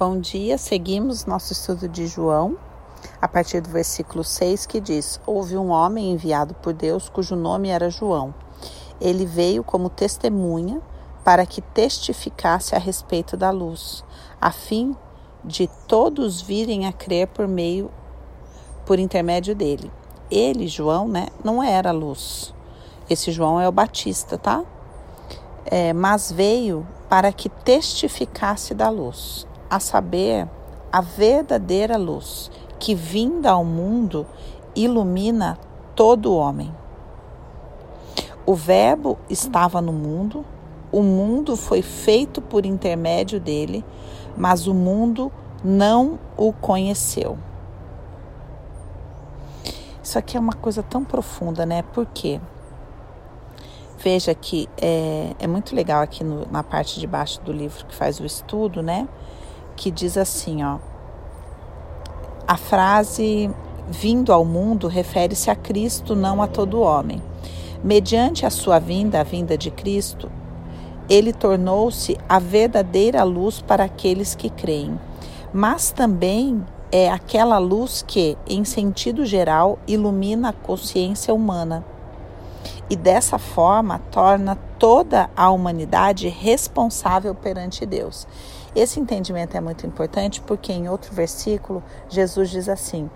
Bom dia, seguimos nosso estudo de João, a partir do versículo 6 que diz: Houve um homem enviado por Deus cujo nome era João. Ele veio como testemunha para que testificasse a respeito da luz, a fim de todos virem a crer por meio por intermédio dele. Ele, João, né, não era luz. Esse João é o Batista, tá? É, mas veio para que testificasse da luz a saber, a verdadeira luz que vinda ao mundo ilumina todo homem. O Verbo estava no mundo, o mundo foi feito por intermédio dele, mas o mundo não o conheceu. Isso aqui é uma coisa tão profunda, né? Por quê? Veja que é, é muito legal aqui no, na parte de baixo do livro que faz o estudo, né? Que diz assim, ó. A frase vindo ao mundo refere-se a Cristo, não a todo homem. Mediante a sua vinda, a vinda de Cristo, ele tornou-se a verdadeira luz para aqueles que creem. Mas também é aquela luz que, em sentido geral, ilumina a consciência humana e dessa forma torna toda a humanidade responsável perante Deus. Esse entendimento é muito importante porque em outro versículo Jesus diz assim: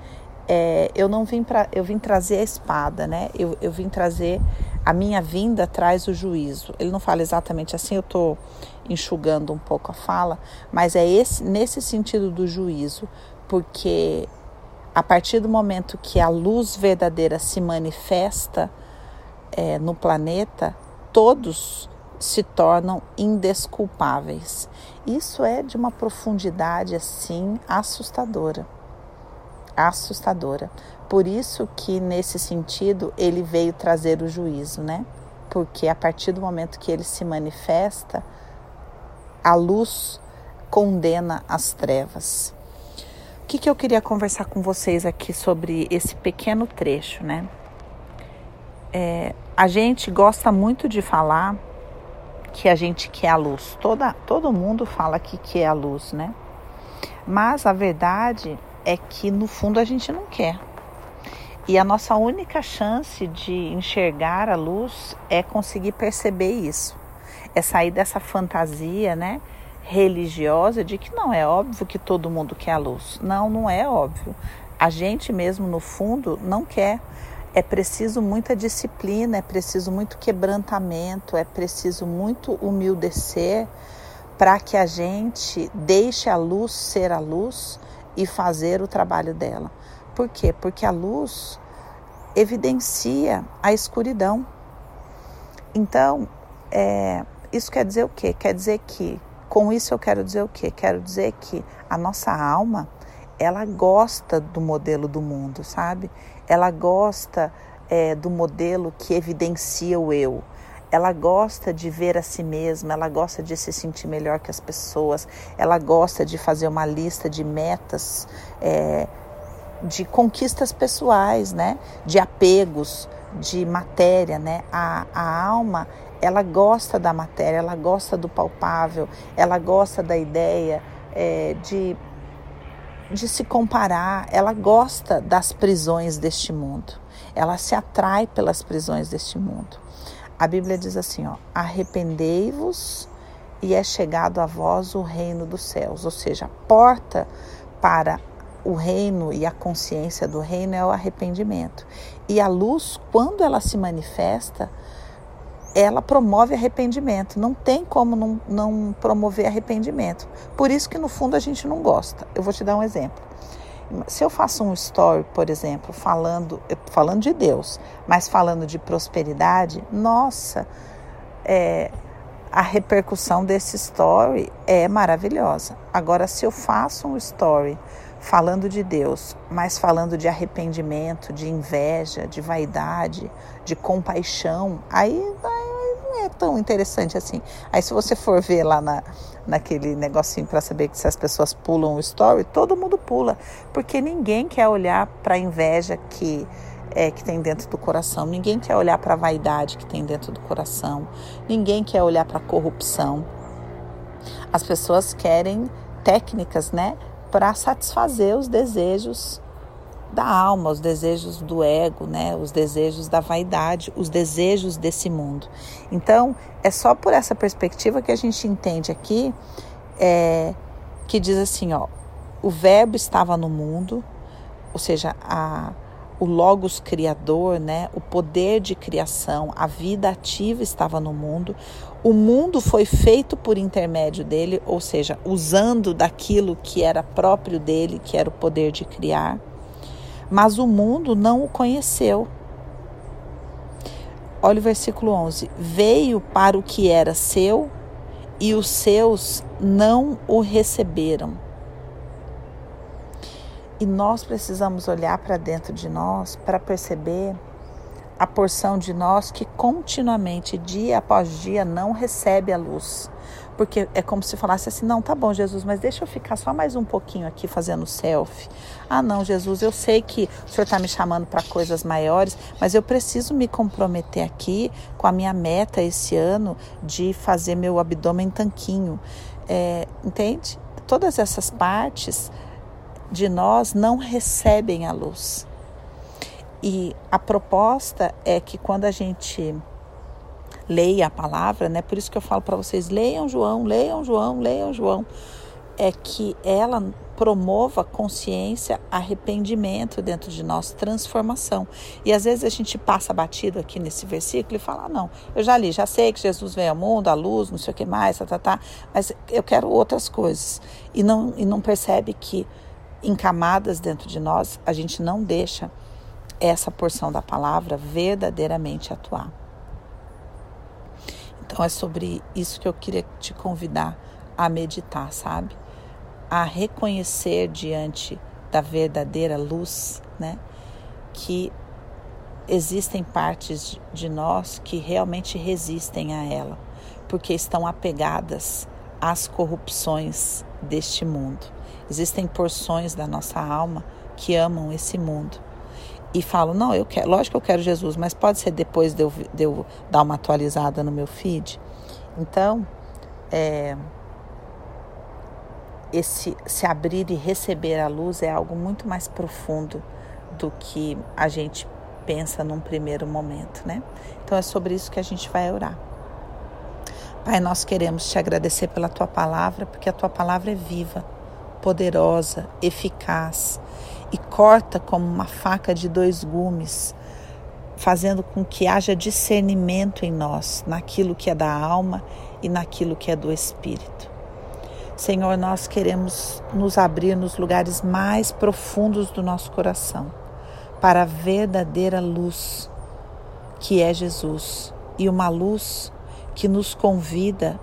é, eu não vim para eu vim trazer a espada, né? Eu, eu vim trazer a minha vinda traz o juízo. Ele não fala exatamente assim, eu estou enxugando um pouco a fala, mas é esse nesse sentido do juízo, porque a partir do momento que a luz verdadeira se manifesta é, no planeta, todos se tornam indesculpáveis. Isso é de uma profundidade assim assustadora. Assustadora. Por isso que nesse sentido ele veio trazer o juízo, né? Porque a partir do momento que ele se manifesta, a luz condena as trevas. O que, que eu queria conversar com vocês aqui sobre esse pequeno trecho, né? É, a gente gosta muito de falar que a gente quer a luz. Toda, todo mundo fala que quer a luz, né? Mas a verdade é que no fundo a gente não quer. E a nossa única chance de enxergar a luz é conseguir perceber isso. É sair dessa fantasia, né? religiosa de que não é óbvio que todo mundo quer a luz. Não, não é óbvio. A gente mesmo no fundo não quer é preciso muita disciplina, é preciso muito quebrantamento, é preciso muito humildecer para que a gente deixe a luz ser a luz e fazer o trabalho dela. Por quê? Porque a luz evidencia a escuridão. Então, é, isso quer dizer o quê? Quer dizer que, com isso eu quero dizer o quê? Quero dizer que a nossa alma, ela gosta do modelo do mundo, sabe? ela gosta é, do modelo que evidencia o eu. Ela gosta de ver a si mesma, ela gosta de se sentir melhor que as pessoas, ela gosta de fazer uma lista de metas, é, de conquistas pessoais, né? de apegos, de matéria. Né? A, a alma ela gosta da matéria, ela gosta do palpável, ela gosta da ideia é, de de se comparar, ela gosta das prisões deste mundo. Ela se atrai pelas prisões deste mundo. A Bíblia diz assim, ó: Arrependei-vos e é chegado a vós o reino dos céus, ou seja, a porta para o reino e a consciência do reino é o arrependimento. E a luz, quando ela se manifesta, ela promove arrependimento. Não tem como não, não promover arrependimento. Por isso que no fundo a gente não gosta. Eu vou te dar um exemplo. Se eu faço um story, por exemplo, falando, falando de Deus, mas falando de prosperidade, nossa, é, a repercussão desse story é maravilhosa. Agora, se eu faço um story falando de Deus, mas falando de arrependimento, de inveja, de vaidade, de compaixão, aí, aí não é tão interessante assim. Aí se você for ver lá na, naquele negocinho para saber que se as pessoas pulam o story, todo mundo pula, porque ninguém quer olhar para a inveja que é, que tem dentro do coração, ninguém quer olhar para a vaidade que tem dentro do coração, ninguém quer olhar para a corrupção. As pessoas querem técnicas, né, para satisfazer os desejos da alma, os desejos do ego, né, os desejos da vaidade, os desejos desse mundo. Então, é só por essa perspectiva que a gente entende aqui é, que diz assim, ó, o verbo estava no mundo, ou seja, a, o logos criador, né, o poder de criação, a vida ativa estava no mundo. O mundo foi feito por intermédio dele, ou seja, usando daquilo que era próprio dele, que era o poder de criar mas o mundo não o conheceu. Olha o versículo 11: Veio para o que era seu e os seus não o receberam. E nós precisamos olhar para dentro de nós para perceber a porção de nós que continuamente, dia após dia, não recebe a luz. Porque é como se falasse assim: não, tá bom, Jesus, mas deixa eu ficar só mais um pouquinho aqui fazendo selfie. Ah, não, Jesus, eu sei que o Senhor está me chamando para coisas maiores, mas eu preciso me comprometer aqui com a minha meta esse ano de fazer meu abdômen tanquinho. É, entende? Todas essas partes de nós não recebem a luz. E a proposta é que quando a gente leia a palavra, né? Por isso que eu falo para vocês, leiam João, leiam João, leiam João, é que ela promova consciência, arrependimento dentro de nós, transformação. E às vezes a gente passa batido aqui nesse versículo e fala: ah, não, eu já li, já sei que Jesus veio ao mundo, a luz, não sei o que mais, tá, tá, tá, mas eu quero outras coisas. E não, e não percebe que em camadas dentro de nós a gente não deixa essa porção da palavra verdadeiramente atuar. Então é sobre isso que eu queria te convidar a meditar, sabe? A reconhecer diante da verdadeira luz, né? Que existem partes de nós que realmente resistem a ela, porque estão apegadas às corrupções deste mundo. Existem porções da nossa alma que amam esse mundo e falo, não, eu quero, lógico que eu quero Jesus, mas pode ser depois de eu, de eu dar uma atualizada no meu feed. Então, é, esse se abrir e receber a luz é algo muito mais profundo do que a gente pensa num primeiro momento, né? Então é sobre isso que a gente vai orar. Pai, nós queremos te agradecer pela tua palavra, porque a tua palavra é viva, poderosa, eficaz e corta como uma faca de dois gumes, fazendo com que haja discernimento em nós, naquilo que é da alma e naquilo que é do espírito. Senhor, nós queremos nos abrir nos lugares mais profundos do nosso coração para a verdadeira luz que é Jesus e uma luz que nos convida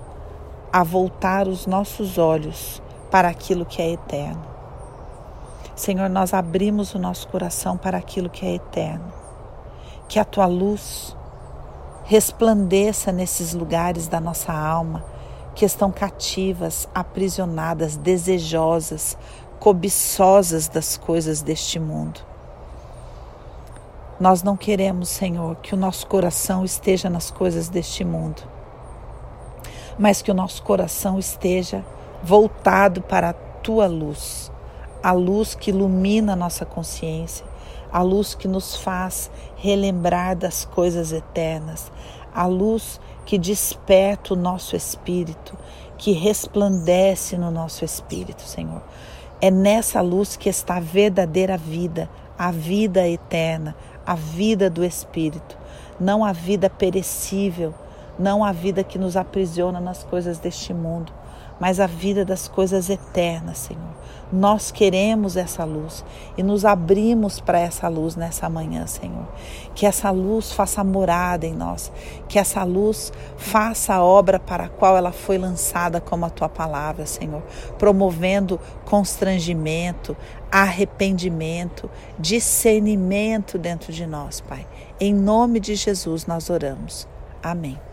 a voltar os nossos olhos para aquilo que é eterno. Senhor, nós abrimos o nosso coração para aquilo que é eterno. Que a tua luz resplandeça nesses lugares da nossa alma que estão cativas, aprisionadas, desejosas, cobiçosas das coisas deste mundo. Nós não queremos, Senhor, que o nosso coração esteja nas coisas deste mundo, mas que o nosso coração esteja voltado para a tua luz, a luz que ilumina a nossa consciência, a luz que nos faz relembrar das coisas eternas, a luz que desperta o nosso espírito, que resplandece no nosso espírito, Senhor. É nessa luz que está a verdadeira vida, a vida eterna, a vida do espírito, não a vida perecível, não a vida que nos aprisiona nas coisas deste mundo, mas a vida das coisas eternas, Senhor. Nós queremos essa luz e nos abrimos para essa luz nessa manhã, Senhor. Que essa luz faça morada em nós, que essa luz faça a obra para a qual ela foi lançada como a tua palavra, Senhor, promovendo constrangimento, arrependimento, discernimento dentro de nós, Pai. Em nome de Jesus nós oramos. Amém.